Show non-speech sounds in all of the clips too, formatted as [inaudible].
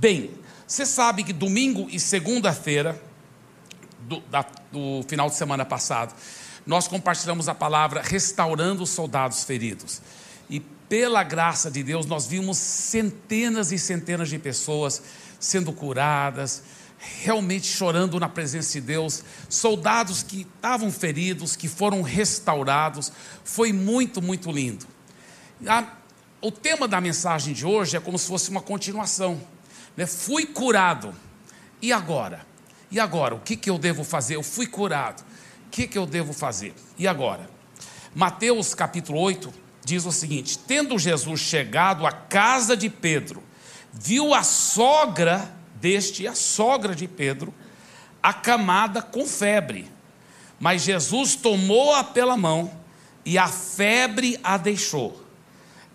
Bem, você sabe que domingo e segunda-feira, do, da, do final de semana passado, nós compartilhamos a palavra restaurando os soldados feridos. E pela graça de Deus, nós vimos centenas e centenas de pessoas sendo curadas, realmente chorando na presença de Deus, soldados que estavam feridos, que foram restaurados. Foi muito, muito lindo. A, o tema da mensagem de hoje é como se fosse uma continuação. Né? Fui curado. E agora? E agora? O que, que eu devo fazer? Eu fui curado. O que, que eu devo fazer? E agora? Mateus capítulo 8 diz o seguinte: Tendo Jesus chegado à casa de Pedro, viu a sogra deste, a sogra de Pedro, acamada com febre. Mas Jesus tomou-a pela mão e a febre a deixou.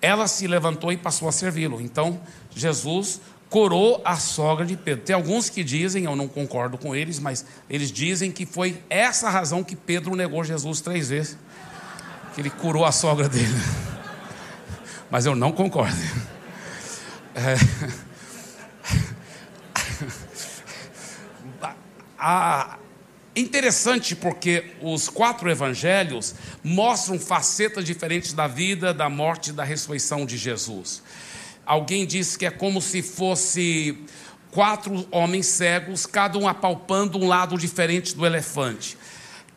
Ela se levantou e passou a servi-lo. Então, Jesus curou a sogra de Pedro. Tem alguns que dizem, eu não concordo com eles, mas eles dizem que foi essa razão que Pedro negou Jesus três vezes. Que ele curou a sogra dele. [laughs] Mas eu não concordo. É... A... [laughs] Interessante porque os quatro evangelhos mostram facetas diferentes da vida, da morte e da ressurreição de Jesus. Alguém disse que é como se fosse quatro homens cegos, cada um apalpando um lado diferente do elefante.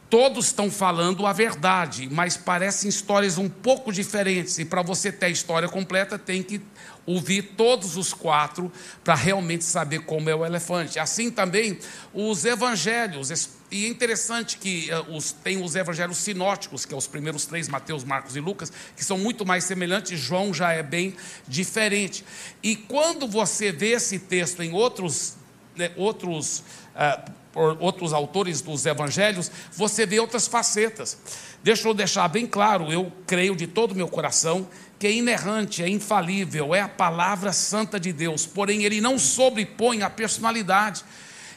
Todos estão falando a verdade, mas parecem histórias um pouco diferentes. E para você ter a história completa, tem que ouvir todos os quatro para realmente saber como é o elefante. Assim também os evangelhos. E é interessante que uh, os, tem os evangelhos sinóticos, que são é os primeiros três, Mateus, Marcos e Lucas, que são muito mais semelhantes, João já é bem diferente. E quando você vê esse texto em outros, né, outros, uh, outros autores dos evangelhos, você vê outras facetas. Deixa eu deixar bem claro, eu creio de todo o meu coração que é inerrante, é infalível, é a palavra santa de Deus, porém ele não sobrepõe a personalidade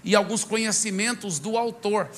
e alguns conhecimentos do autor,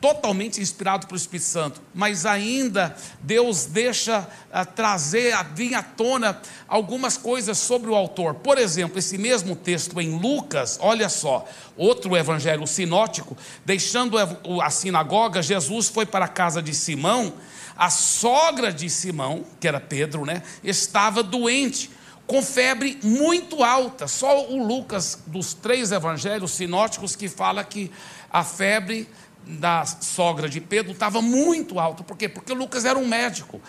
totalmente inspirado pelo Espírito Santo, mas ainda Deus deixa uh, trazer, uh, vir à tona algumas coisas sobre o autor. Por exemplo, esse mesmo texto em Lucas, olha só, outro evangelho sinótico, deixando a sinagoga, Jesus foi para a casa de Simão a sogra de Simão, que era Pedro, né, estava doente, com febre muito alta. Só o Lucas, dos três evangelhos sinóticos, que fala que a febre da sogra de Pedro estava muito alta. Por quê? Porque Lucas era um médico.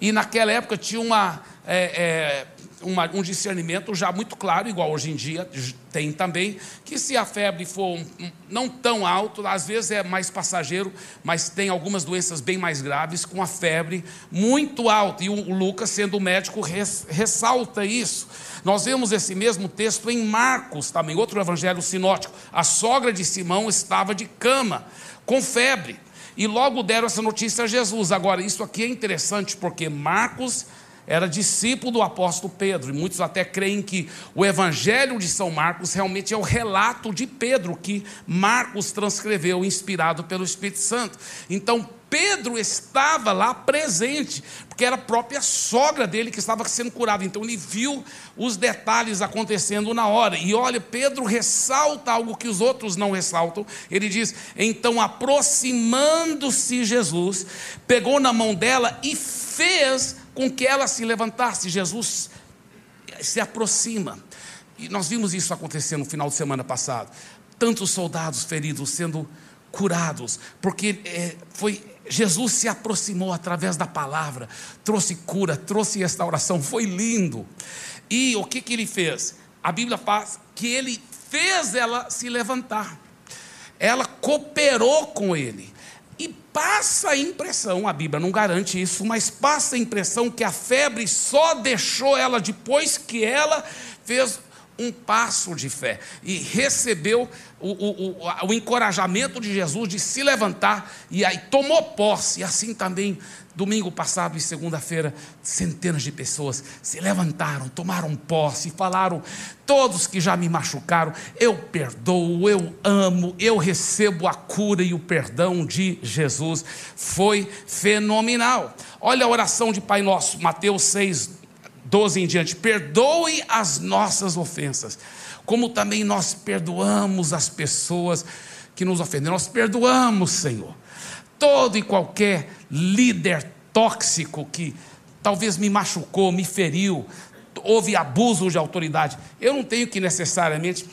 E naquela época tinha uma. É, é, uma, um discernimento já muito claro, igual hoje em dia tem também, que se a febre for não tão alto, às vezes é mais passageiro, mas tem algumas doenças bem mais graves com a febre muito alta. E o, o Lucas, sendo médico, res, ressalta isso. Nós vemos esse mesmo texto em Marcos, também, outro evangelho sinótico. A sogra de Simão estava de cama, com febre. E logo deram essa notícia a Jesus. Agora, isso aqui é interessante porque Marcos era discípulo do apóstolo Pedro, e muitos até creem que o evangelho de São Marcos realmente é o relato de Pedro que Marcos transcreveu, inspirado pelo Espírito Santo. Então, Pedro estava lá presente, porque era a própria sogra dele que estava sendo curada. Então ele viu os detalhes acontecendo na hora. E olha, Pedro ressalta algo que os outros não ressaltam. Ele diz: Então, aproximando-se Jesus, pegou na mão dela e fez com que ela se levantasse. Jesus se aproxima. E nós vimos isso acontecer no final de semana passado. Tantos soldados feridos sendo curados, porque é, foi Jesus se aproximou através da palavra, trouxe cura, trouxe restauração, foi lindo. E o que, que ele fez? A Bíblia faz que ele fez ela se levantar, ela cooperou com ele. Passa a impressão, a Bíblia não garante isso, mas passa a impressão que a febre só deixou ela depois que ela fez um passo de fé e recebeu o, o, o, o, encorajamento de Jesus de se levantar e aí tomou posse. E assim também, domingo passado e segunda-feira, centenas de pessoas se levantaram, tomaram posse falaram: todos que já me machucaram, eu perdoo, eu amo, eu recebo a cura e o perdão de Jesus. Foi fenomenal. Olha a oração de Pai Nosso, Mateus 6, 12 em diante: perdoe as nossas ofensas, como também nós perdoamos as pessoas que nos ofendem. Nós perdoamos, Senhor, todo e qualquer líder tóxico que talvez me machucou, me feriu, houve abuso de autoridade. Eu não tenho que necessariamente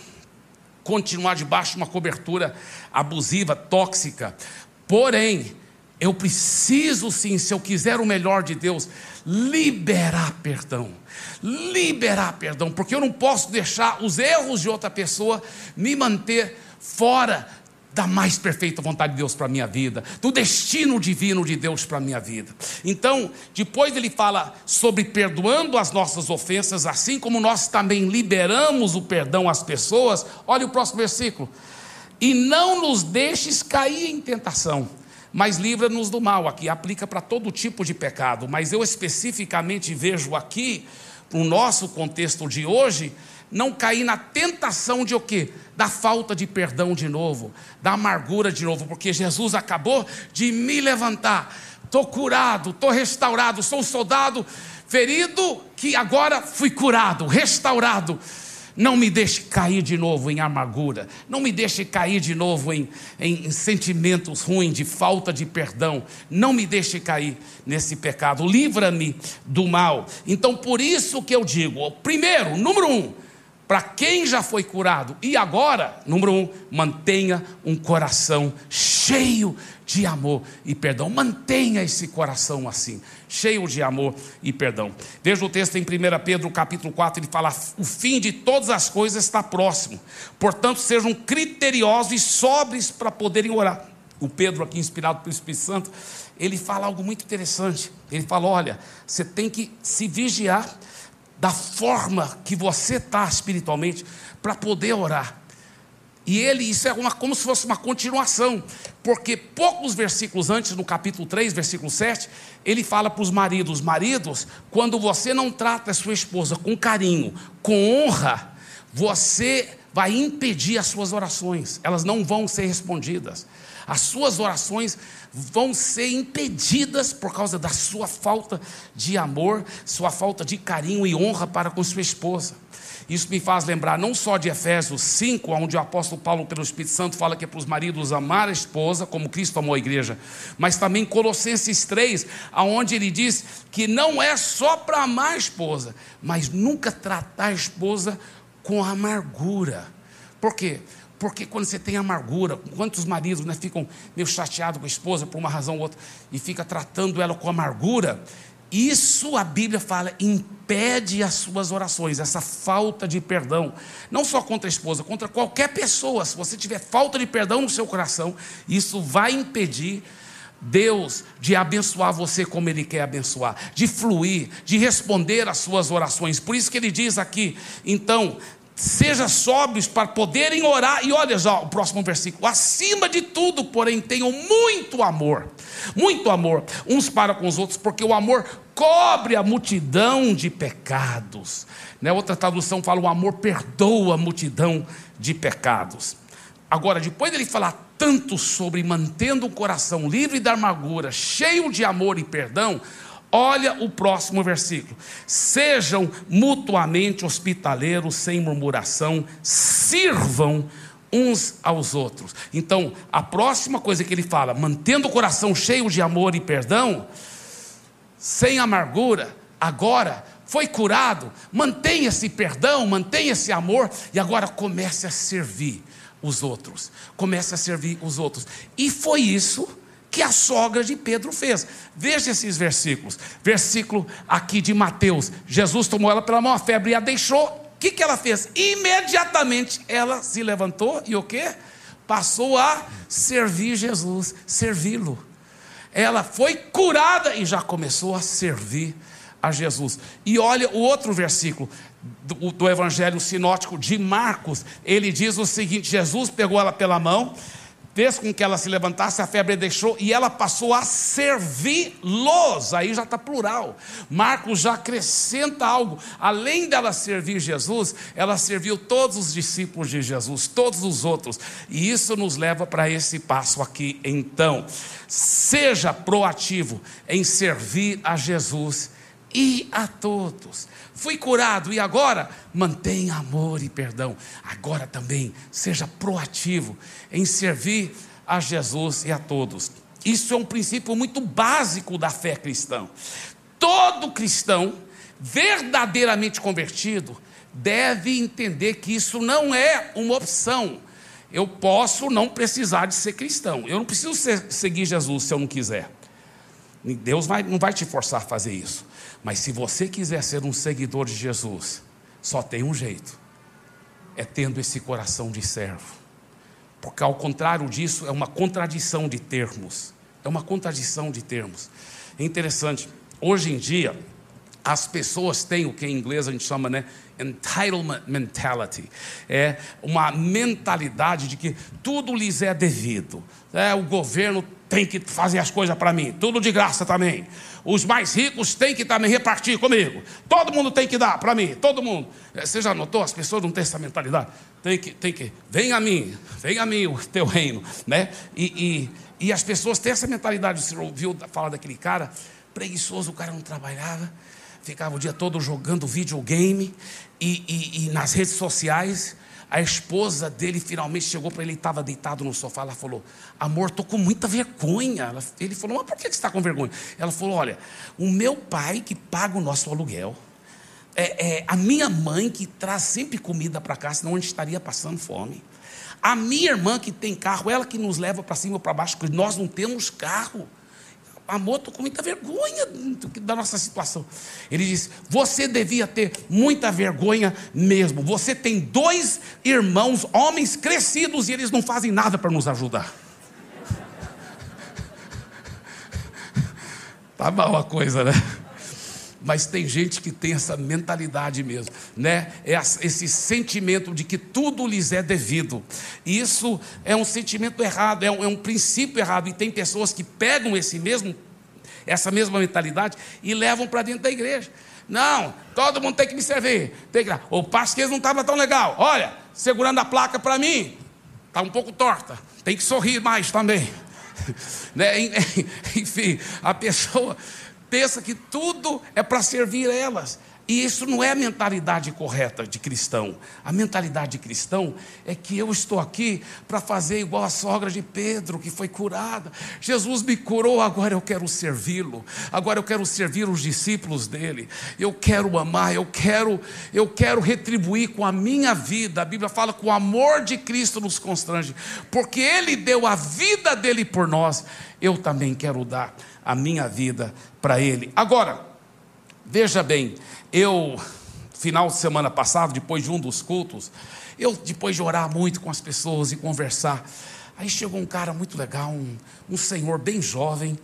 continuar debaixo de uma cobertura abusiva, tóxica. Porém, eu preciso sim, se eu quiser o melhor de Deus, liberar perdão. Liberar perdão, porque eu não posso deixar os erros de outra pessoa me manter fora da mais perfeita vontade de Deus para a minha vida, do destino divino de Deus para a minha vida. Então, depois ele fala sobre perdoando as nossas ofensas, assim como nós também liberamos o perdão às pessoas. Olha o próximo versículo. E não nos deixes cair em tentação, mas livra-nos do mal. Aqui aplica para todo tipo de pecado, mas eu especificamente vejo aqui, no nosso contexto de hoje, não cair na tentação de o quê? Da falta de perdão de novo, da amargura de novo, porque Jesus acabou de me levantar. Estou curado, estou restaurado, sou um soldado ferido que agora fui curado, restaurado. Não me deixe cair de novo em amargura. Não me deixe cair de novo em, em, sentimentos ruins, de falta de perdão. Não me deixe cair nesse pecado. Livra-me do mal. Então, por isso que eu digo: primeiro, número um, para quem já foi curado. E agora, número um, mantenha um coração cheio de amor e perdão. Mantenha esse coração assim, cheio de amor e perdão. Veja o texto em 1 Pedro capítulo 4, ele fala: o fim de todas as coisas está próximo. Portanto, sejam criteriosos e sóbrios para poderem orar. O Pedro, aqui inspirado pelo Espírito Santo, ele fala algo muito interessante. Ele fala: olha, você tem que se vigiar da forma que você está espiritualmente para poder orar. E ele, isso é uma, como se fosse uma continuação, porque poucos versículos antes, no capítulo 3, versículo 7, ele fala para os maridos: Maridos, quando você não trata a sua esposa com carinho, com honra, você vai impedir as suas orações, elas não vão ser respondidas. As suas orações vão ser impedidas por causa da sua falta de amor, sua falta de carinho e honra para com sua esposa. Isso me faz lembrar não só de Efésios 5, onde o apóstolo Paulo, pelo Espírito Santo, fala que é para os maridos amar a esposa, como Cristo amou a igreja, mas também Colossenses 3, onde ele diz que não é só para amar a esposa, mas nunca tratar a esposa com amargura. Por quê? Porque quando você tem amargura, quantos maridos né, ficam meio chateados com a esposa por uma razão ou outra e fica tratando ela com amargura, isso a Bíblia fala, impede as suas orações, essa falta de perdão, não só contra a esposa, contra qualquer pessoa. Se você tiver falta de perdão no seu coração, isso vai impedir Deus de abençoar você como Ele quer abençoar, de fluir, de responder às suas orações. Por isso que ele diz aqui, então, Seja sóbrios para poderem orar. E olha já o próximo versículo. Acima de tudo, porém, tenham muito amor. Muito amor uns para com os outros, porque o amor cobre a multidão de pecados. Né? Outra tradução fala: o amor perdoa a multidão de pecados. Agora, depois dele falar tanto sobre mantendo o coração livre da amargura, cheio de amor e perdão, Olha o próximo versículo. Sejam mutuamente hospitaleiros, sem murmuração, sirvam uns aos outros. Então, a próxima coisa que ele fala, mantendo o coração cheio de amor e perdão, sem amargura, agora foi curado, mantenha esse perdão, mantenha esse amor e agora comece a servir os outros. Comece a servir os outros. E foi isso que a sogra de Pedro fez. Veja esses versículos. Versículo aqui de Mateus: Jesus tomou ela pela mão, a febre e a deixou. O que, que ela fez? Imediatamente ela se levantou e o que? Passou a servir Jesus, servi-lo. Ela foi curada e já começou a servir a Jesus. E olha o outro versículo do, do Evangelho Sinótico de Marcos. Ele diz o seguinte: Jesus pegou ela pela mão fez com que ela se levantasse, a febre deixou e ela passou a servi-los. Aí já está plural. Marcos já acrescenta algo. Além dela servir Jesus, ela serviu todos os discípulos de Jesus, todos os outros. E isso nos leva para esse passo aqui. Então, seja proativo em servir a Jesus e a todos. Fui curado e agora mantenha amor e perdão. Agora também seja proativo em servir a Jesus e a todos. Isso é um princípio muito básico da fé cristã. Todo cristão verdadeiramente convertido deve entender que isso não é uma opção. Eu posso não precisar de ser cristão. Eu não preciso ser, seguir Jesus se eu não quiser. Deus vai, não vai te forçar a fazer isso. Mas se você quiser ser um seguidor de Jesus, só tem um jeito: é tendo esse coração de servo. Porque ao contrário disso, é uma contradição de termos. É uma contradição de termos. É interessante, hoje em dia, as pessoas têm o que em inglês a gente chama, né? Entitlement mentality. É uma mentalidade de que tudo lhes é devido. É, o governo tem que fazer as coisas para mim, tudo de graça também. Os mais ricos têm que também repartir comigo. Todo mundo tem que dar para mim, todo mundo. É, você já notou? As pessoas não têm essa mentalidade. Tem que, tem que, vem a mim, vem a mim o teu reino, né? E, e, e as pessoas têm essa mentalidade. Você ouviu falar daquele cara preguiçoso, o cara não trabalhava, ficava o dia todo jogando videogame e, e, e nas redes sociais a esposa dele finalmente chegou para ele, ele estava deitado no sofá. Ela falou: Amor, estou com muita vergonha. Ele falou: Mas por que você está com vergonha? Ela falou: Olha, o meu pai que paga o nosso aluguel, é, é a minha mãe que traz sempre comida para cá, senão a gente estaria passando fome. A minha irmã que tem carro, ela que nos leva para cima ou para baixo, porque nós não temos carro amor, estou com muita vergonha da nossa situação. Ele disse: Você devia ter muita vergonha mesmo. Você tem dois irmãos, homens crescidos, e eles não fazem nada para nos ajudar. [laughs] Tá mal a coisa, né? Mas tem gente que tem essa mentalidade mesmo, né? É esse sentimento de que tudo lhes é devido. Isso é um sentimento errado, é um, é um princípio errado. E tem pessoas que pegam esse mesmo, essa mesma mentalidade e levam para dentro da igreja. Não, todo mundo tem que me servir. Tem que... O pasquês não estava tão legal. Olha, segurando a placa para mim, está um pouco torta. Tem que sorrir mais também. [laughs] né? [laughs] Enfim, a pessoa pensa que tudo é para servir elas. E isso não é a mentalidade correta de cristão. A mentalidade de cristão é que eu estou aqui para fazer igual a sogra de Pedro, que foi curada. Jesus me curou, agora eu quero servi-lo. Agora eu quero servir os discípulos dele. Eu quero amar, eu quero, eu quero retribuir com a minha vida. A Bíblia fala que o amor de Cristo nos constrange, porque ele deu a vida dele por nós. Eu também quero dar a minha vida para Ele. Agora, veja bem, eu, final de semana passado, depois de um dos cultos, eu, depois de orar muito com as pessoas e conversar, aí chegou um cara muito legal, um, um senhor bem jovem,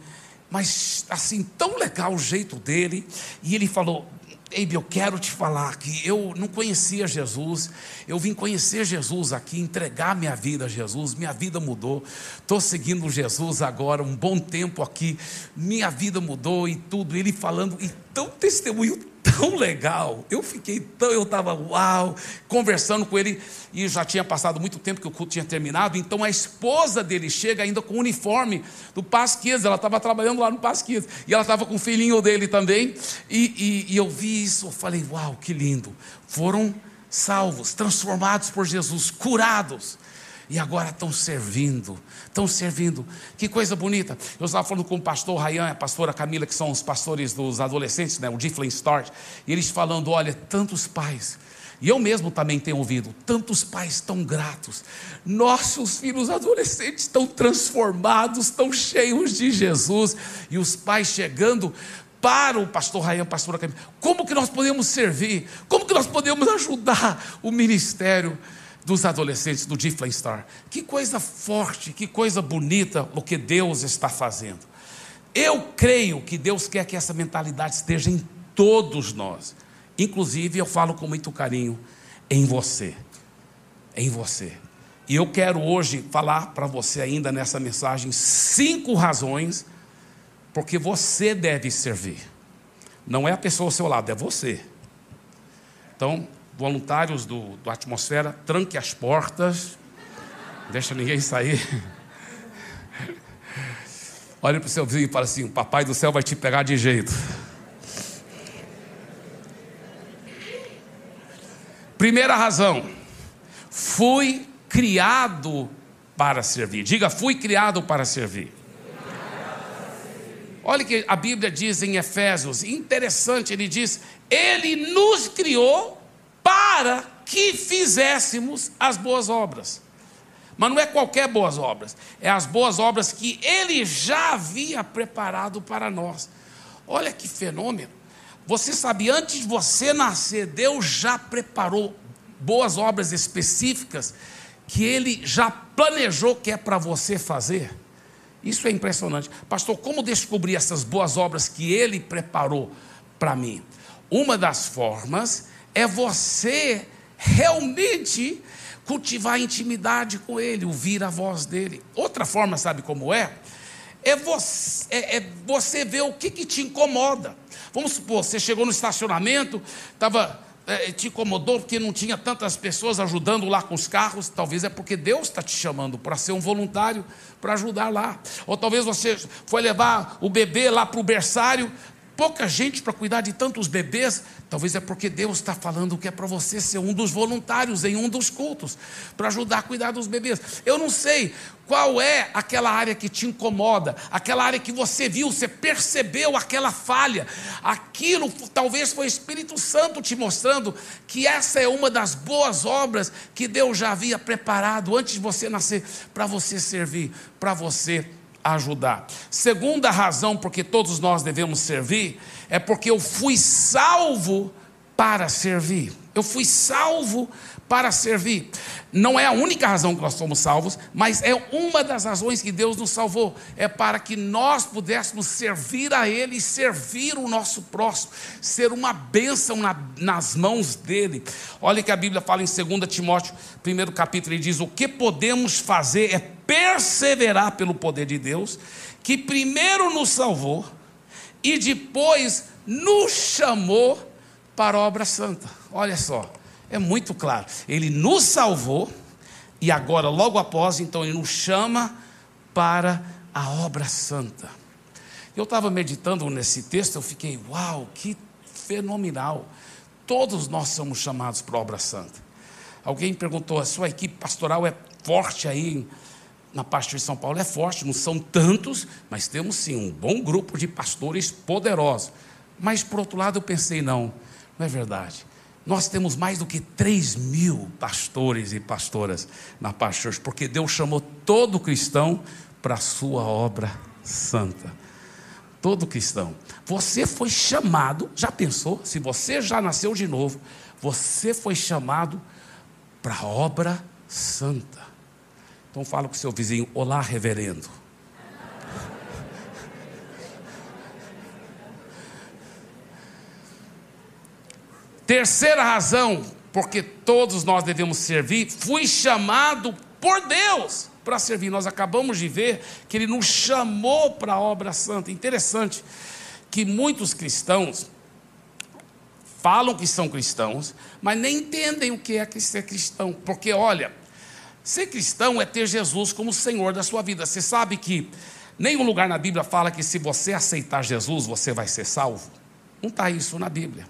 mas assim, tão legal o jeito dele, e ele falou: Eibe, eu quero te falar que eu não conhecia Jesus, eu vim conhecer Jesus aqui, entregar minha vida a Jesus, minha vida mudou, estou seguindo Jesus agora, um bom tempo aqui, minha vida mudou e tudo, ele falando, e tão testemunho tão legal. Eu fiquei tão, eu estava uau, conversando com ele, e já tinha passado muito tempo que o culto tinha terminado, então a esposa dele chega ainda com o uniforme do Pasquias, ela estava trabalhando lá no Pasquias, e ela estava com o filhinho dele também, e, e, e eu vi isso, eu falei, uau, que lindo. Foram salvos, transformados por Jesus, curados e agora estão servindo, estão servindo. Que coisa bonita. Eu estava falando com o pastor Rayan, a pastora Camila, que são os pastores dos adolescentes, né, o Difflin Start, e eles falando: olha, tantos pais. E eu mesmo também tenho ouvido, tantos pais tão gratos. Nossos filhos adolescentes estão transformados, estão cheios de Jesus. E os pais chegando para o pastor Rayan, pastora Camila. Como que nós podemos servir? Como que nós podemos ajudar o ministério? Dos adolescentes do Difflin Star. Que coisa forte, que coisa bonita o que Deus está fazendo. Eu creio que Deus quer que essa mentalidade esteja em todos nós. Inclusive, eu falo com muito carinho em você. Em você. E eu quero hoje falar para você ainda nessa mensagem cinco razões porque você deve servir. Não é a pessoa ao seu lado, é você. Então, voluntários do, do Atmosfera, tranque as portas, deixa ninguém sair. [laughs] Olha para o seu vizinho e fala assim: o papai do céu vai te pegar de jeito. Primeira razão, fui criado para servir. Diga, fui criado para servir. Olha que a Bíblia diz em Efésios, interessante, ele diz: Ele nos criou para que fizéssemos as boas obras. Mas não é qualquer boas obras, é as boas obras que Ele já havia preparado para nós. Olha que fenômeno. Você sabe, antes de você nascer, Deus já preparou boas obras específicas que Ele já planejou que é para você fazer. Isso é impressionante. Pastor, como descobrir essas boas obras que Ele preparou para mim? Uma das formas é você realmente cultivar intimidade com Ele, ouvir a voz dele. Outra forma, sabe como é? É você, é, é você ver o que, que te incomoda. Vamos supor, você chegou no estacionamento, estava é, te incomodou porque não tinha tantas pessoas ajudando lá com os carros, talvez é porque Deus está te chamando para ser um voluntário para ajudar lá. Ou talvez você foi levar o bebê lá para o berçário, pouca gente para cuidar de tantos bebês, talvez é porque Deus está falando que é para você ser um dos voluntários em um dos cultos, para ajudar a cuidar dos bebês. Eu não sei qual é aquela área que te incomoda, aquela área que você viu, você percebeu aquela falha, aquilo talvez foi o Espírito Santo te mostrando que essa é uma das boas obras que Deus já havia preparado antes de você nascer, para você servir, para você ajudar. Segunda razão porque todos nós devemos servir é porque eu fui salvo para servir. Eu fui salvo para servir. Não é a única razão que nós somos salvos, mas é uma das razões que Deus nos salvou. É para que nós pudéssemos servir a Ele e servir o nosso próximo, ser uma bênção na, nas mãos dele. Olha que a Bíblia fala em 2 Timóteo, primeiro capítulo, ele diz: O que podemos fazer é perseverar pelo poder de Deus, que primeiro nos salvou e depois nos chamou para a obra santa. Olha só. É muito claro. Ele nos salvou e agora, logo após, então, ele nos chama para a obra santa. Eu estava meditando nesse texto, eu fiquei, uau, que fenomenal. Todos nós somos chamados para a obra santa. Alguém perguntou: a sua equipe pastoral é forte aí na parte de São Paulo? É forte, não são tantos, mas temos sim um bom grupo de pastores poderosos. Mas por outro lado, eu pensei: não, não é verdade. Nós temos mais do que 3 mil pastores e pastoras na Pastores, porque Deus chamou todo cristão para a sua obra santa. Todo cristão. Você foi chamado, já pensou? Se você já nasceu de novo, você foi chamado para a obra santa. Então fala com o seu vizinho, olá reverendo. Terceira razão, porque todos nós devemos servir, fui chamado por Deus para servir. Nós acabamos de ver que Ele nos chamou para a obra santa. Interessante que muitos cristãos falam que são cristãos, mas nem entendem o que é ser cristão. Porque, olha, ser cristão é ter Jesus como Senhor da sua vida. Você sabe que nenhum lugar na Bíblia fala que se você aceitar Jesus, você vai ser salvo. Não está isso na Bíblia.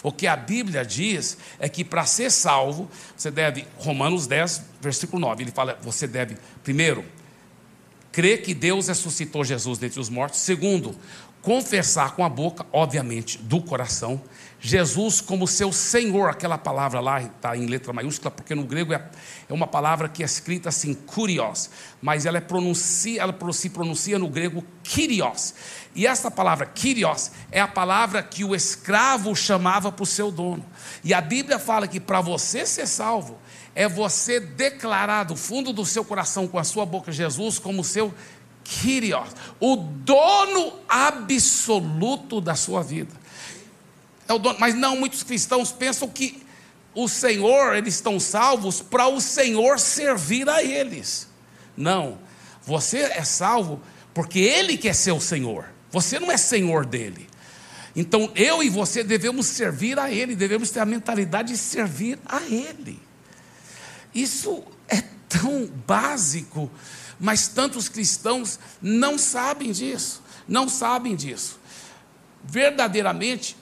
O que a Bíblia diz é que para ser salvo, você deve, Romanos 10, versículo 9, ele fala: você deve, primeiro, crer que Deus ressuscitou Jesus dentre os mortos. Segundo, confessar com a boca, obviamente, do coração, Jesus como seu Senhor, aquela palavra lá está em letra maiúscula, porque no grego é, é uma palavra que é escrita assim, kurios, mas ela, é pronuncia, ela se pronuncia no grego kyrios. E essa palavra kyrios é a palavra que o escravo chamava para o seu dono. E a Bíblia fala que para você ser salvo, é você declarar do fundo do seu coração com a sua boca Jesus como seu Kyrios, o dono absoluto da sua vida. É o dono, mas não, muitos cristãos pensam que o Senhor, eles estão salvos para o Senhor servir a eles. Não, você é salvo porque Ele quer ser o Senhor, você não é Senhor dele. Então eu e você devemos servir a Ele, devemos ter a mentalidade de servir a Ele. Isso é tão básico mas tantos cristãos não sabem disso, não sabem disso. Verdadeiramente,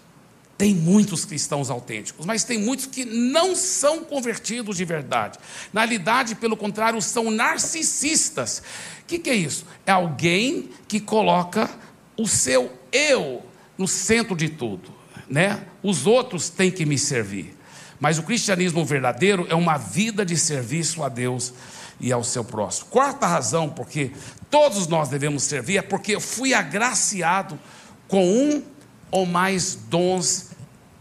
Tem muitos cristãos autênticos, mas tem muitos que não são convertidos de verdade. Na realidade, pelo contrário, são narcisistas. O que, que é isso? É alguém que coloca o seu eu no centro de tudo. Né? Os outros têm que me servir. Mas o cristianismo verdadeiro é uma vida de serviço a Deus e ao seu próximo. Quarta razão porque todos nós devemos servir é porque eu fui agraciado com um ou mais dons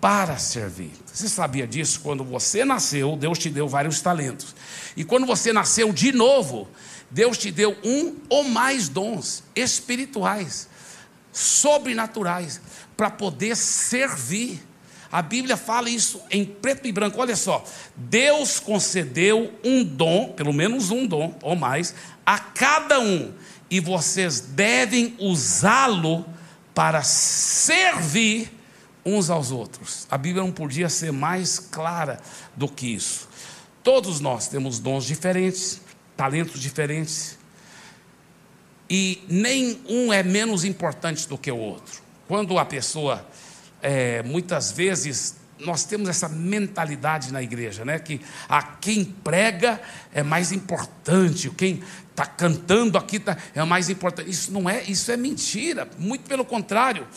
para servir. Você sabia disso? Quando você nasceu, Deus te deu vários talentos. E quando você nasceu de novo, Deus te deu um ou mais dons espirituais, sobrenaturais, para poder servir. A Bíblia fala isso em preto e branco. Olha só, Deus concedeu um dom, pelo menos um dom ou mais, a cada um, e vocês devem usá-lo para servir uns aos outros. A Bíblia não podia ser mais clara do que isso. Todos nós temos dons diferentes, talentos diferentes, e nenhum é menos importante do que o outro. Quando a pessoa, é, muitas vezes, nós temos essa mentalidade na igreja, né? Que a quem prega é mais importante, quem está cantando aqui tá, é mais importante. Isso não é, isso é mentira. Muito pelo contrário,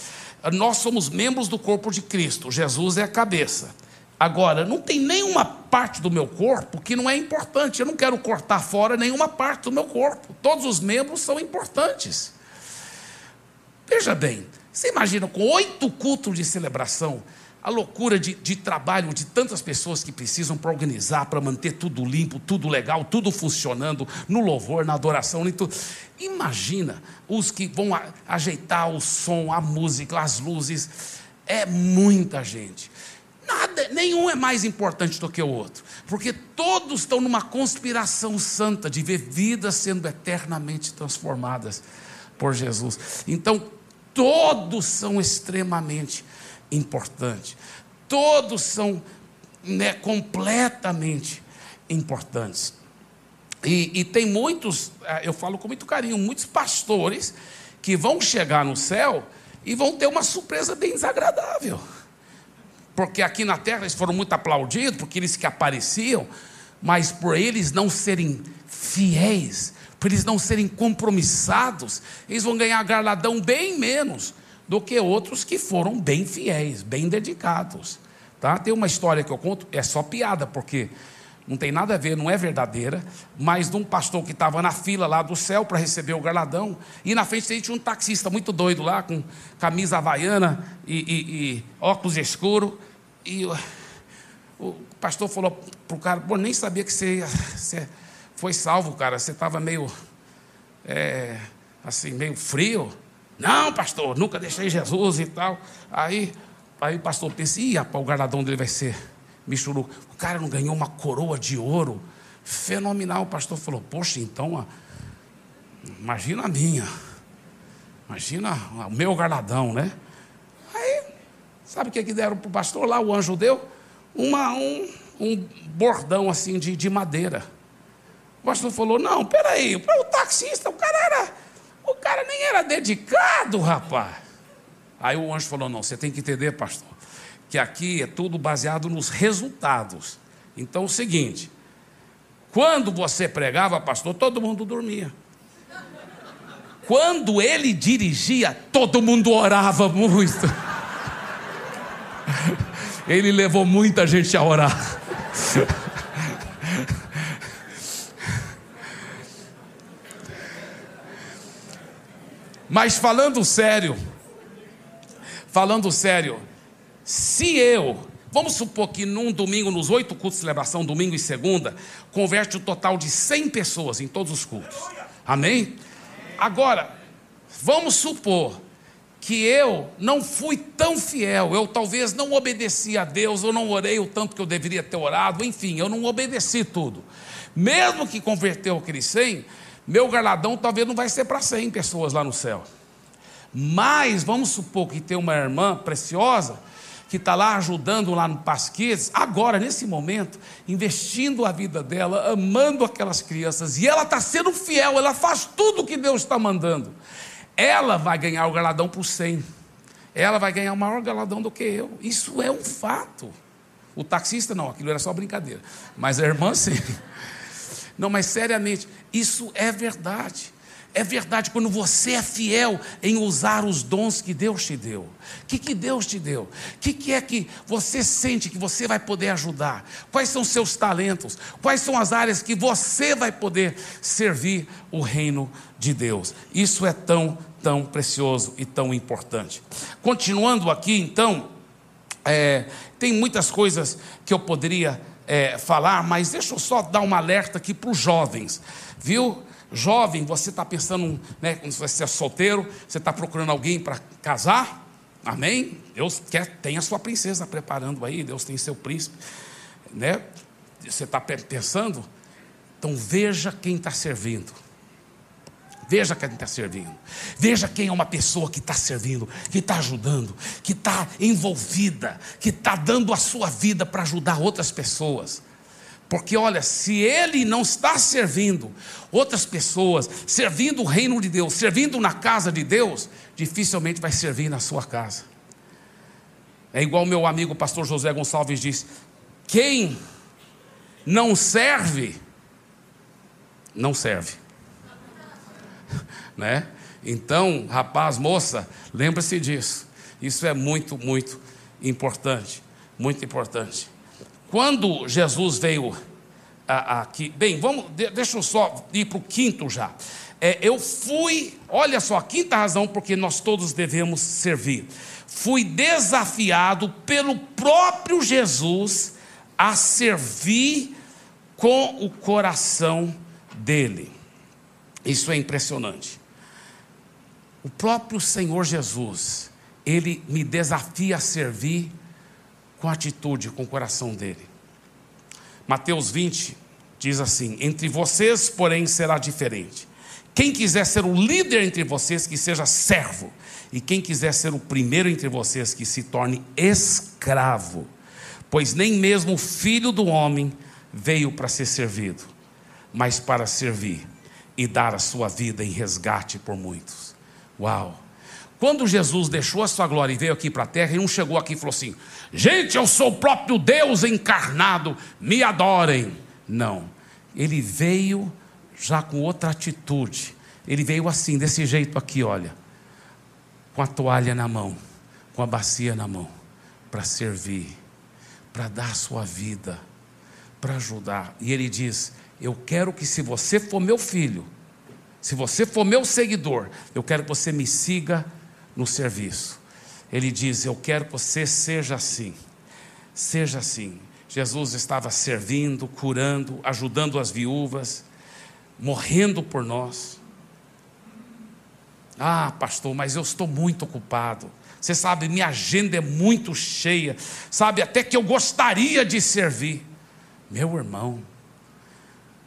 nós somos membros do corpo de Cristo. Jesus é a cabeça. Agora, não tem nenhuma parte do meu corpo que não é importante. Eu não quero cortar fora nenhuma parte do meu corpo. Todos os membros são importantes. Veja bem, você imagina com oito cultos de celebração, a loucura de, de trabalho de tantas pessoas que precisam para organizar, para manter tudo limpo, tudo legal, tudo funcionando, no louvor, na adoração, em tudo. Imagina os que vão a, ajeitar o som, a música, as luzes. É muita gente. Nada, nenhum é mais importante do que o outro, porque todos estão numa conspiração santa de ver vidas sendo eternamente transformadas por Jesus. Então, todos são extremamente importantes. Todos são né, completamente importantes. E, e, tem muitos, ah, eu falo com muito carinho, muitos pastores que vão chegar no céu e vão ter uma surpresa bem desagradável. Porque aqui na terra eles foram muito aplaudidos, porque eles que apareciam, mas por eles não serem fiéis, por eles não serem compromissados, eles vão ganhar garladão bem menos do que outros que foram bem fiéis, bem dedicados. Tá? Tem uma história que eu conto, é só piada, porque não tem nada a ver, não é verdadeira, mas de um pastor que estava na fila lá do céu para receber o galardão, e na frente tinha um taxista muito doido lá, com camisa havaiana e, e, e óculos escuros, e o, o pastor falou para o cara, pô, nem sabia que você, você foi salvo, cara, você estava meio, é, assim, meio frio, não, pastor, nunca deixei Jesus e tal. Aí, aí o pastor pensa, ih, rapaz, o galardão dele vai ser michuru. O cara não ganhou uma coroa de ouro. Fenomenal. O pastor falou, poxa, então, imagina a minha. Imagina o meu galardão, né? Aí, sabe o que, que deram para o pastor lá, o anjo deu? Uma, um, um bordão assim de, de madeira. O pastor falou, não, peraí, para o taxista, o cara era cara nem era dedicado, rapaz. Aí o anjo falou: Não, você tem que entender, pastor, que aqui é tudo baseado nos resultados. Então é o seguinte: quando você pregava, pastor, todo mundo dormia. Quando ele dirigia, todo mundo orava muito. [laughs] Ele levou muita gente a orar. [laughs] Mas falando sério, falando sério, se eu, vamos supor que num domingo, nos oito cultos de celebração, domingo e segunda, converte o um total de 100 pessoas em todos os cultos. Amém? Agora, vamos supor que eu não fui tão fiel, eu talvez não obedeci a Deus, eu não orei o tanto que eu deveria ter orado, enfim, eu não obedeci tudo. Mesmo que converteu aqueles 100, meu galardão talvez não vai ser para 100 pessoas lá no céu. Mas vamos supor que tem uma irmã preciosa que está lá ajudando lá no Pasquês, agora, nesse momento, investindo a vida dela, amando aquelas crianças, e ela está sendo fiel, ela faz tudo o que Deus está mandando. Ela vai ganhar o galardão por 100. ela vai ganhar o maior galadão do que eu. Isso é um fato. O taxista não, aquilo era só brincadeira. Mas a irmã sim. Não, mas seriamente, isso é verdade. É verdade quando você é fiel em usar os dons que Deus te deu. O que, que Deus te deu? O que, que é que você sente que você vai poder ajudar? Quais são seus talentos? Quais são as áreas que você vai poder servir o reino de Deus? Isso é tão, tão precioso e tão importante. Continuando aqui, então, é, tem muitas coisas que eu poderia é, falar, mas deixa eu só dar um alerta aqui para os jovens, viu? Jovem, você está pensando, né, quando você é solteiro, você está procurando alguém para casar? Amém? Deus quer, tem a sua princesa preparando aí, Deus tem seu príncipe, né? Você está pensando? Então veja quem está servindo. Veja quem está servindo. Veja quem é uma pessoa que está servindo, que está ajudando, que está envolvida, que está dando a sua vida para ajudar outras pessoas. Porque olha, se ele não está servindo outras pessoas, servindo o reino de Deus, servindo na casa de Deus, dificilmente vai servir na sua casa. É igual meu amigo pastor José Gonçalves diz: quem não serve, não serve [laughs] né? Então, rapaz, moça, lembre-se disso. Isso é muito, muito importante, muito importante. Quando Jesus veio aqui, bem, vamos, deixa eu só ir para o quinto já. É, eu fui, olha só, a quinta razão porque nós todos devemos servir. Fui desafiado pelo próprio Jesus a servir com o coração dele. Isso é impressionante. O próprio Senhor Jesus, ele me desafia a servir com atitude, com o coração dele. Mateus 20 diz assim: Entre vocês, porém, será diferente. Quem quiser ser o líder entre vocês, que seja servo. E quem quiser ser o primeiro entre vocês, que se torne escravo. Pois nem mesmo o filho do homem veio para ser servido, mas para servir e dar a sua vida em resgate por muitos. Uau! Quando Jesus deixou a sua glória e veio aqui para a terra, ele não chegou aqui e falou assim: gente, eu sou o próprio Deus encarnado, me adorem. Não. Ele veio já com outra atitude. Ele veio assim, desse jeito aqui, olha, com a toalha na mão, com a bacia na mão, para servir, para dar sua vida, para ajudar. E ele diz: eu quero que, se você for meu filho, se você for meu seguidor, eu quero que você me siga no serviço. Ele diz: Eu quero que você seja assim. Seja assim. Jesus estava servindo, curando, ajudando as viúvas, morrendo por nós. Ah, pastor, mas eu estou muito ocupado. Você sabe, minha agenda é muito cheia. Sabe, até que eu gostaria de servir. Meu irmão,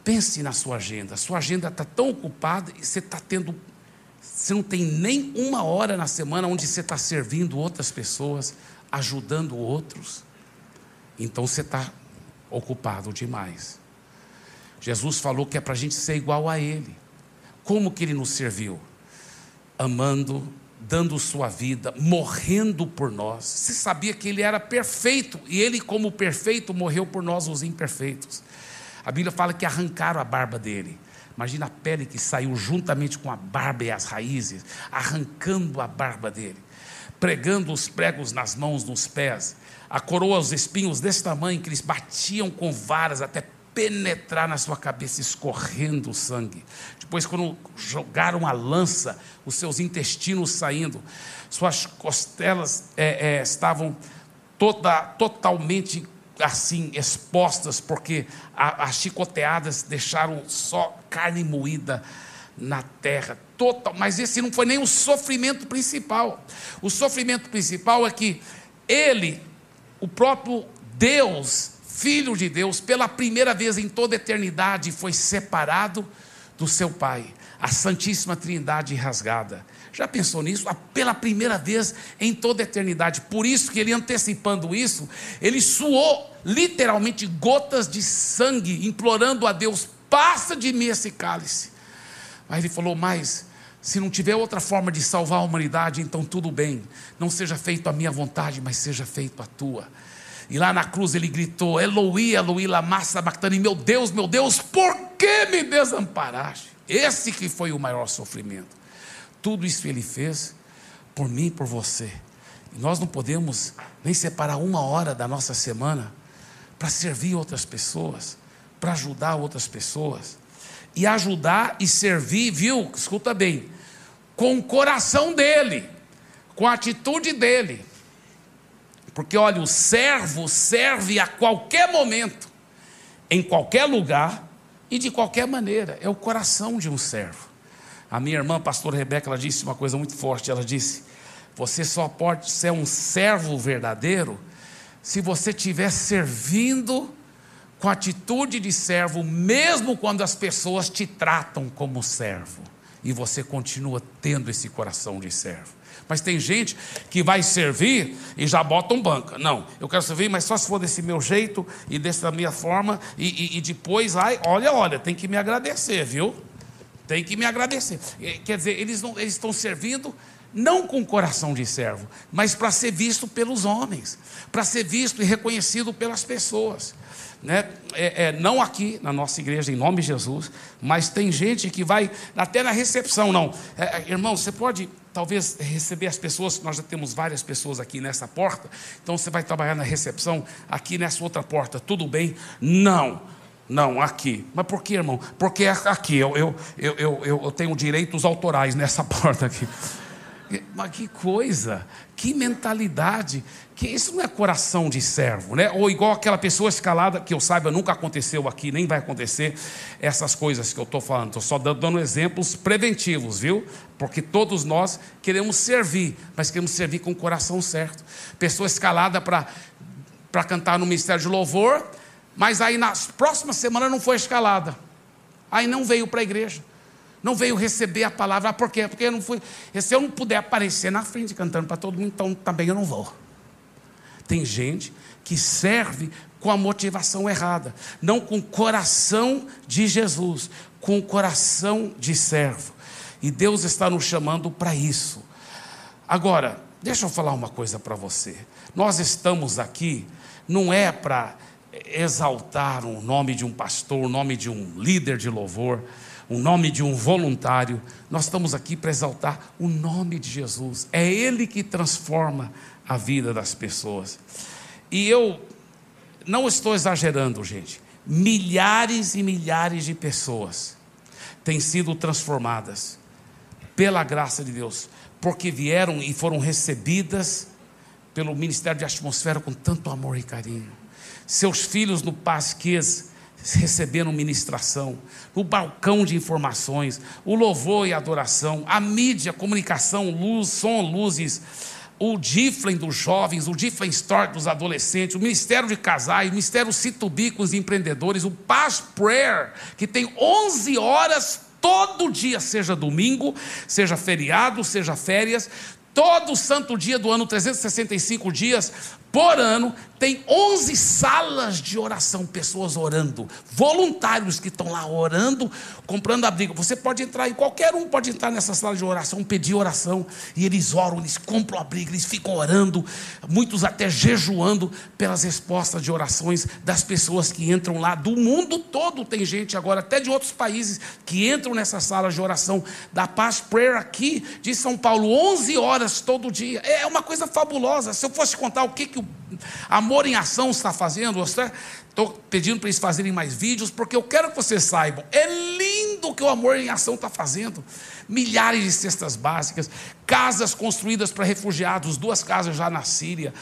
Pense na sua agenda. Sua agenda está tão ocupada e você está tendo. Você não tem nem uma hora na semana onde você está servindo outras pessoas, ajudando outros. Então você está ocupado demais. Jesus falou que é para a gente ser igual a Ele. Como que Ele nos serviu? Amando, dando sua vida, morrendo por nós. Você sabia que Ele era perfeito e Ele, como perfeito, morreu por nós, os imperfeitos. A Bíblia fala que arrancaram a barba dele. Imagina a pele que saiu juntamente com a barba e as raízes, arrancando a barba dele, pregando os pregos nas mãos, nos pés, a coroa, os espinhos desse tamanho que eles batiam com varas até penetrar na sua cabeça, escorrendo o sangue. Depois, quando jogaram a lança, os seus intestinos saindo, suas costelas é, é, estavam toda, totalmente assim expostas, porque as chicoteadas deixaram só carne moída na terra. Total, mas esse não foi nem o sofrimento principal. O sofrimento principal é que ele, o próprio Deus, Filho de Deus, pela primeira vez em toda a eternidade, foi separado do seu Pai, a Santíssima Trindade rasgada. Já pensou nisso? Pela primeira vez em toda a eternidade. Por isso que ele antecipando isso, ele suou literalmente gotas de sangue, implorando a Deus: passa de mim esse cálice. Mas ele falou: Mas Se não tiver outra forma de salvar a humanidade, então tudo bem. Não seja feito a minha vontade, mas seja feito a tua. E lá na cruz ele gritou: Eloi, Eloi, lama sabachthani, meu Deus, meu Deus, por que me desamparaste? Esse que foi o maior sofrimento. Tudo isso ele fez por mim e por você. E nós não podemos nem separar uma hora da nossa semana para servir outras pessoas, para ajudar outras pessoas. E ajudar e servir, viu? Escuta bem, com o coração dele, com a atitude dele. Porque olha, o servo serve a qualquer momento, em qualquer lugar e de qualquer maneira. É o coração de um servo. A minha irmã, pastora Rebeca, ela disse uma coisa muito forte. Ela disse: Você só pode ser um servo verdadeiro se você estiver servindo com atitude de servo, mesmo quando as pessoas te tratam como servo, e você continua tendo esse coração de servo. Mas tem gente que vai servir e já bota um banca. Não, eu quero servir, mas só se for desse meu jeito e dessa minha forma, e, e, e depois, ai, olha, olha, tem que me agradecer, viu? Tem que me agradecer. Quer dizer, eles, não, eles estão servindo não com coração de servo, mas para ser visto pelos homens, para ser visto e reconhecido pelas pessoas. Né? É, é, não aqui na nossa igreja, em nome de Jesus, mas tem gente que vai até na recepção, não. É, é irmão, você pode talvez receber as pessoas, nós já temos várias pessoas aqui nessa porta, então você vai trabalhar na recepção, aqui nessa outra porta, tudo bem? Não. Não, aqui. Mas por que, irmão? Porque é aqui eu, eu, eu, eu, eu tenho direitos autorais nessa [laughs] porta aqui. Mas que coisa, que mentalidade, que isso não é coração de servo, né? Ou igual aquela pessoa escalada, que eu saiba, nunca aconteceu aqui, nem vai acontecer, essas coisas que eu estou falando. Estou só dando exemplos preventivos, viu? Porque todos nós queremos servir, mas queremos servir com o coração certo. Pessoa escalada para cantar no ministério de louvor, mas aí na próxima semana não foi escalada. Aí não veio para a igreja não veio receber a palavra. Ah, por quê? Porque eu não fui. Se eu não puder aparecer na frente cantando para todo mundo, então também eu não vou. Tem gente que serve com a motivação errada, não com o coração de Jesus, com o coração de servo. E Deus está nos chamando para isso. Agora, deixa eu falar uma coisa para você. Nós estamos aqui, não é para exaltar o nome de um pastor, o nome de um líder de louvor o nome de um voluntário. Nós estamos aqui para exaltar o nome de Jesus. É Ele que transforma a vida das pessoas. E eu não estou exagerando, gente. Milhares e milhares de pessoas têm sido transformadas pela graça de Deus, porque vieram e foram recebidas pelo Ministério de Atmosfera com tanto amor e carinho. Seus filhos no Pasquês recebendo ministração, o balcão de informações, o louvor e adoração, a mídia, comunicação, luz, som, luzes, o Diflen dos jovens, o Diflen Store dos adolescentes, o Ministério de Casais, o Ministério Citubi com os empreendedores, o Paz Prayer, que tem 11 horas todo dia, seja domingo, seja feriado, seja férias, todo santo dia do ano, 365 dias por ano, tem 11 salas de oração, pessoas orando, voluntários que estão lá orando, comprando abrigo. Você pode entrar em qualquer um, pode entrar nessa sala de oração, pedir oração, e eles oram, eles compram abrigo, eles ficam orando, muitos até jejuando pelas respostas de orações das pessoas que entram lá, do mundo todo tem gente agora, até de outros países, que entram nessa sala de oração da Paz Prayer aqui de São Paulo, 11 horas todo dia. É uma coisa fabulosa. Se eu fosse contar o que, que o Amor em Ação está fazendo, estou pedindo para eles fazerem mais vídeos, porque eu quero que vocês saibam, é lindo o que o Amor em Ação está fazendo. Milhares de cestas básicas, casas construídas para refugiados, duas casas já na Síria,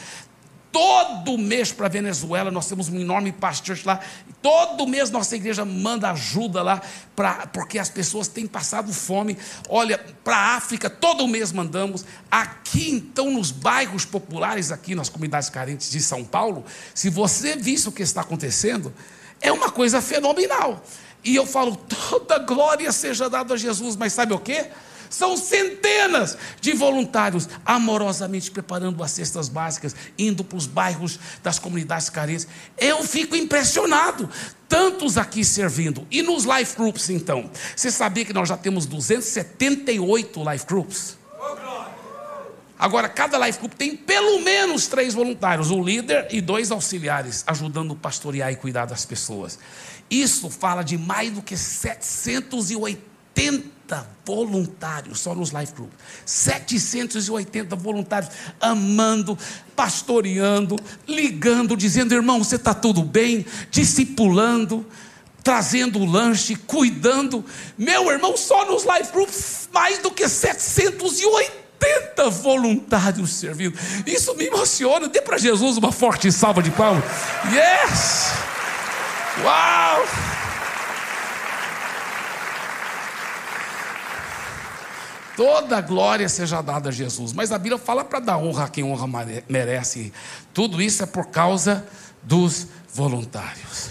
Todo mês para a Venezuela, nós temos um enorme pastor lá. Todo mês nossa igreja manda ajuda lá, pra, porque as pessoas têm passado fome. Olha, para a África, todo mês mandamos. Aqui, então, nos bairros populares, aqui nas comunidades carentes de São Paulo, se você visse o que está acontecendo, é uma coisa fenomenal. E eu falo, [laughs] toda glória seja dada a Jesus, mas sabe o que? São centenas de voluntários amorosamente preparando as cestas básicas, indo para os bairros das comunidades carentes. Eu fico impressionado. Tantos aqui servindo. E nos life groups, então? Você sabia que nós já temos 278 life groups? Agora, cada life group tem pelo menos três voluntários, um líder e dois auxiliares, ajudando a pastorear e cuidar das pessoas. Isso fala de mais do que 780 voluntários só nos life groups. 780 voluntários amando, pastoreando, ligando, dizendo: irmão, você está tudo bem, discipulando trazendo o lanche, cuidando. Meu irmão, só nos life groups, mais do que 780 80 voluntários servindo. Isso me emociona. Dê para Jesus uma forte salva de palmas. Yes! Uau! Toda glória seja dada a Jesus. Mas a Bíblia fala para dar honra a quem honra merece. Tudo isso é por causa dos voluntários.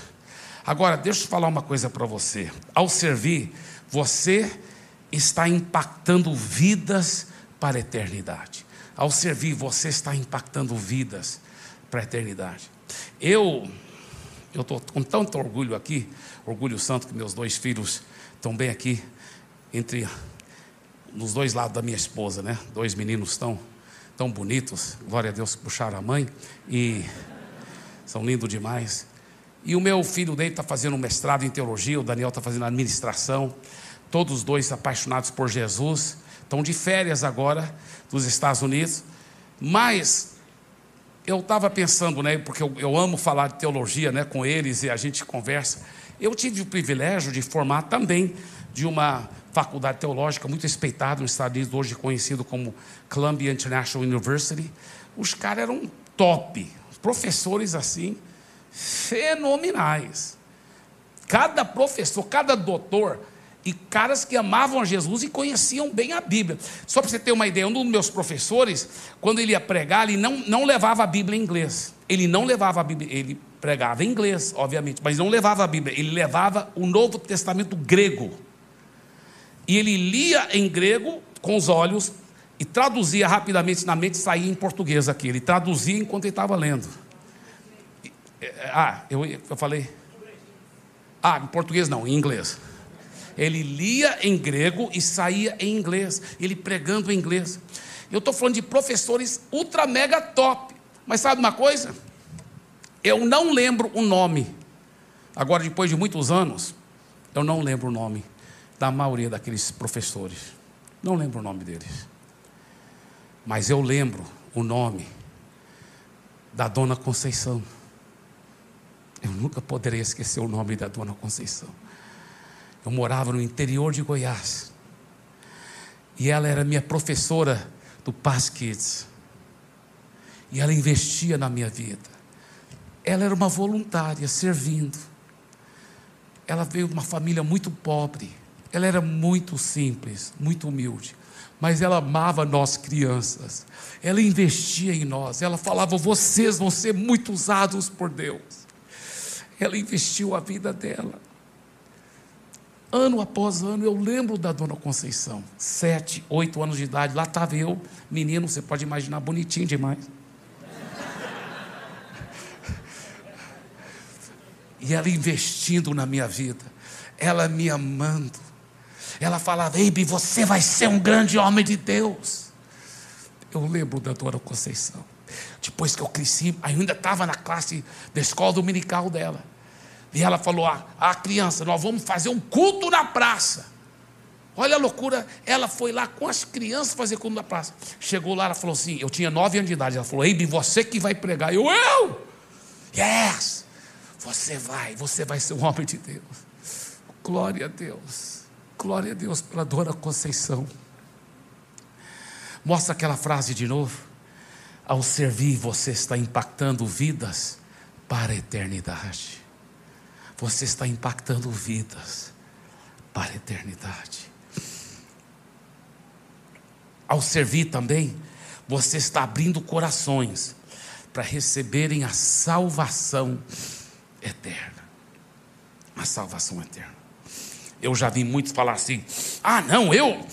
Agora, deixa eu falar uma coisa para você. Ao servir, você está impactando vidas para a eternidade. Ao servir, você está impactando vidas para a eternidade. Eu eu estou com tanto orgulho aqui, orgulho santo que meus dois filhos estão bem aqui, entre nos dois lados da minha esposa, né? Dois meninos tão, tão bonitos, glória a Deus que puxaram a mãe, e são lindos demais. E o meu filho dele está fazendo um mestrado em teologia, o Daniel está fazendo administração, todos os dois apaixonados por Jesus estão de férias agora dos Estados Unidos, mas eu estava pensando, né, porque eu, eu, amo falar de teologia né, com eles e a gente conversa. Eu tive o privilégio de formar também de uma faculdade teológica muito respeitada nos Estados Unidos, hoje conhecido como Columbia International University. Os caras eram top, professores assim, fenomenais. Cada professor, cada doutor e caras que amavam a Jesus e conheciam bem a Bíblia. Só para você ter uma ideia, um dos meus professores, quando ele ia pregar, ele não, não levava a Bíblia em inglês. Ele não levava a Bíblia, ele pregava em inglês, obviamente, mas não levava a Bíblia, ele levava o Novo Testamento grego. E ele lia em grego com os olhos e traduzia rapidamente na mente saía em português aqui. Ele traduzia enquanto ele estava lendo. Ah, eu, eu falei. Ah, em português não, em inglês. Ele lia em grego e saía em inglês, ele pregando em inglês. Eu estou falando de professores ultra mega top. Mas sabe uma coisa? Eu não lembro o nome. Agora, depois de muitos anos, eu não lembro o nome da maioria daqueles professores. Não lembro o nome deles. Mas eu lembro o nome da Dona Conceição. Eu nunca poderei esquecer o nome da Dona Conceição. Eu morava no interior de Goiás. E ela era minha professora do Paz Kids. E ela investia na minha vida. Ela era uma voluntária, servindo. Ela veio de uma família muito pobre. Ela era muito simples, muito humilde. Mas ela amava nós crianças. Ela investia em nós. Ela falava: vocês vão ser muito usados por Deus. Ela investiu a vida dela. Ano após ano, eu lembro da dona Conceição, sete, oito anos de idade, lá estava eu, menino, você pode imaginar, bonitinho demais. E ela investindo na minha vida, ela me amando. Ela falava, Eibe, você vai ser um grande homem de Deus. Eu lembro da dona Conceição. Depois que eu cresci, ainda estava na classe da escola dominical dela. E ela falou: ah, a criança, nós vamos fazer um culto na praça. Olha a loucura, ela foi lá com as crianças fazer culto na praça. Chegou lá, ela falou assim: eu tinha nove anos de idade. Ela falou: Eibe, você que vai pregar. Eu, eu! Yes! Você vai, você vai ser um homem de Deus. Glória a Deus. Glória a Deus pela dona Conceição. Mostra aquela frase de novo. Ao servir, você está impactando vidas para a eternidade você está impactando vidas para a eternidade. Ao servir também, você está abrindo corações para receberem a salvação eterna. A salvação eterna. Eu já vi muitos falar assim: ah, não, eu,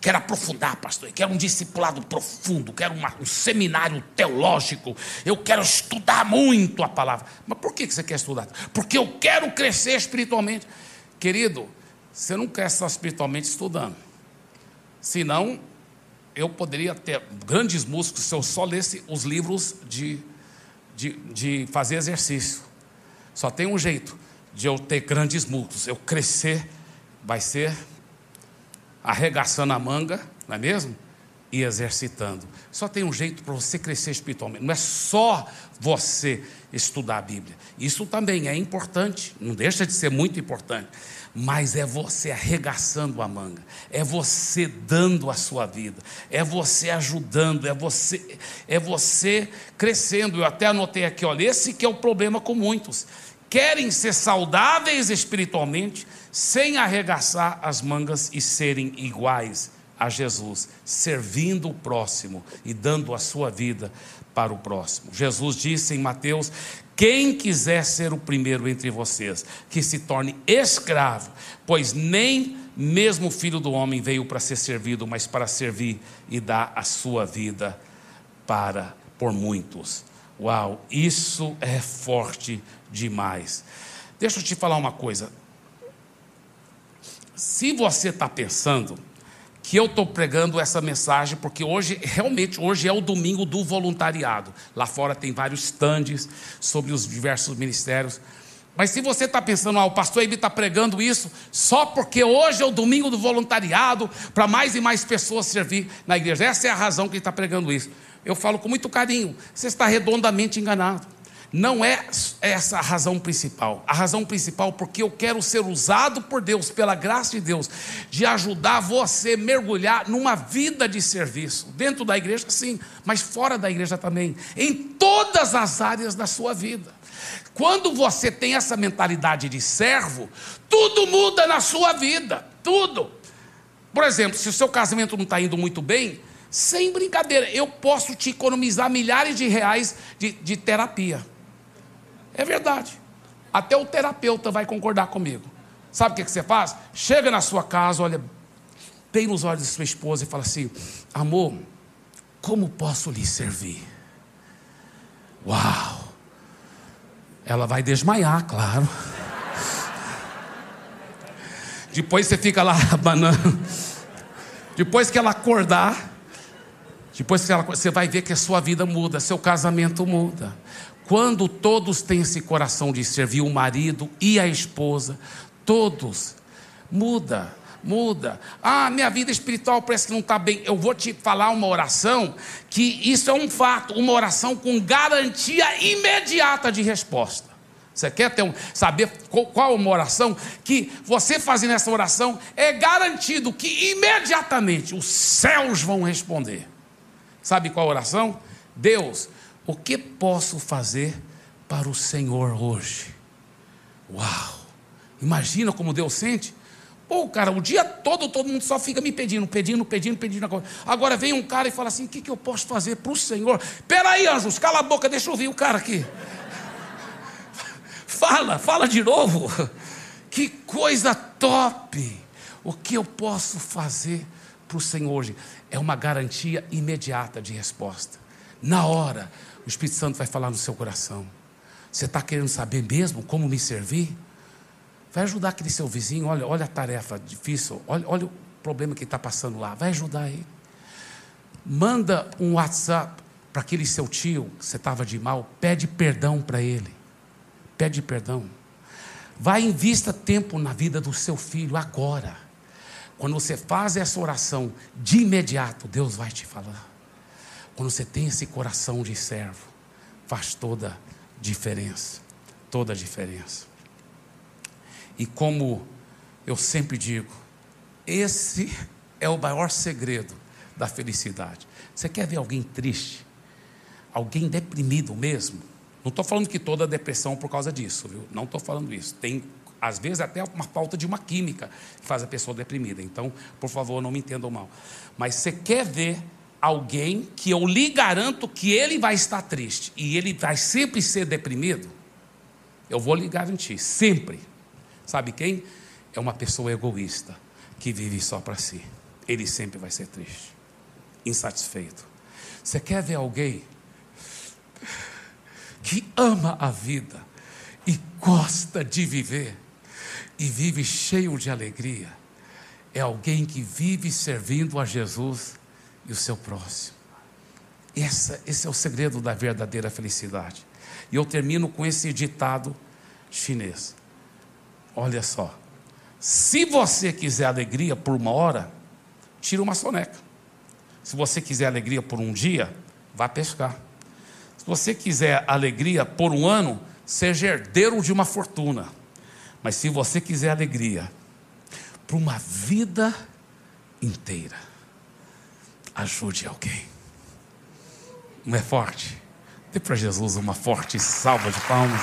quero aprofundar, pastor, eu quero um discipulado profundo, quero uma, um seminário teológico, eu quero estudar muito a palavra. Mas por que você quer estudar? Porque eu quero crescer espiritualmente. Querido, você não cresce só espiritualmente estudando. Senão, eu poderia ter grandes músicos se eu só lesse os livros de, de, de fazer exercício. Só tem um jeito de eu ter grandes músculos, eu crescer, vai ser arregaçando a manga, não é mesmo? E exercitando. Só tem um jeito para você crescer espiritualmente. Não é só você estudar a Bíblia. Isso também é importante, não deixa de ser muito importante mas é você arregaçando a manga, é você dando a sua vida, é você ajudando, é você, é você crescendo. Eu até anotei aqui, olha, esse que é o problema com muitos. Querem ser saudáveis espiritualmente, sem arregaçar as mangas e serem iguais a Jesus, servindo o próximo e dando a sua vida para o próximo. Jesus disse em Mateus quem quiser ser o primeiro entre vocês, que se torne escravo, pois nem mesmo o filho do homem veio para ser servido, mas para servir e dar a sua vida para por muitos. Uau, isso é forte demais. Deixa eu te falar uma coisa. Se você está pensando que eu estou pregando essa mensagem, porque hoje, realmente, hoje é o domingo do voluntariado. Lá fora tem vários stands sobre os diversos ministérios. Mas se você está pensando, ah, o pastor Ebi está pregando isso só porque hoje é o domingo do voluntariado, para mais e mais pessoas servir na igreja. Essa é a razão que ele está pregando isso. Eu falo com muito carinho. Você está redondamente enganado. Não é essa a razão principal. A razão principal porque eu quero ser usado por Deus, pela graça de Deus, de ajudar você a mergulhar numa vida de serviço, dentro da igreja sim, mas fora da igreja também, em todas as áreas da sua vida. Quando você tem essa mentalidade de servo, tudo muda na sua vida, tudo. Por exemplo, se o seu casamento não está indo muito bem, sem brincadeira, eu posso te economizar milhares de reais de, de terapia. É verdade. Até o terapeuta vai concordar comigo. Sabe o que, você faz? Chega na sua casa, olha bem nos olhos de sua esposa e fala assim: Amor, como posso lhe servir? Uau! Ela vai desmaiar, claro. Depois você fica lá [laughs] banando. Depois que ela acordar, depois que ela, você vai ver que a sua vida muda, seu casamento muda. Quando todos têm esse coração de servir o marido e a esposa, todos, muda, muda. Ah, minha vida espiritual parece que não está bem. Eu vou te falar uma oração que isso é um fato, uma oração com garantia imediata de resposta. Você quer ter um, saber qual, qual uma oração? Que você fazendo essa oração é garantido que imediatamente os céus vão responder. Sabe qual oração? Deus, o que posso fazer para o Senhor hoje? Uau! Imagina como Deus sente. Pô, cara, o dia todo todo mundo só fica me pedindo, pedindo, pedindo, pedindo. Agora vem um cara e fala assim: o que, que eu posso fazer para o Senhor? Peraí, anjos, cala a boca, deixa eu ouvir o cara aqui. [laughs] fala, fala de novo. Que coisa top! O que eu posso fazer para o Senhor hoje? É uma garantia imediata de resposta. Na hora, o Espírito Santo vai falar no seu coração. Você está querendo saber mesmo como me servir? Vai ajudar aquele seu vizinho, olha, olha a tarefa difícil, olha, olha o problema que está passando lá. Vai ajudar ele. Manda um WhatsApp para aquele seu tio que você estava de mal, pede perdão para ele. Pede perdão. Vai invista tempo na vida do seu filho agora. Quando você faz essa oração, de imediato, Deus vai te falar. Quando você tem esse coração de servo, faz toda a diferença. Toda a diferença. E como eu sempre digo, esse é o maior segredo da felicidade. Você quer ver alguém triste? Alguém deprimido mesmo? Não estou falando que toda depressão é por causa disso, viu? Não estou falando isso. Tem, às vezes, até uma falta de uma química que faz a pessoa deprimida. Então, por favor, não me entendam mal. Mas você quer ver alguém que eu lhe garanto que ele vai estar triste e ele vai sempre ser deprimido, eu vou lhe garantir, sempre. Sabe quem? É uma pessoa egoísta que vive só para si. ele sempre vai ser triste, insatisfeito. Você quer ver alguém que ama a vida e gosta de viver e vive cheio de alegria? É alguém que vive servindo a Jesus e o seu próximo. Essa, esse é o segredo da verdadeira felicidade. E eu termino com esse ditado chinês. Olha só. Se você quiser alegria por uma hora, tira uma soneca. Se você quiser alegria por um dia, vá pescar. Se você quiser alegria por um ano, seja herdeiro de uma fortuna. Mas se você quiser alegria por uma vida inteira, ajude alguém. Não é forte? Dê para Jesus uma forte salva de palmas.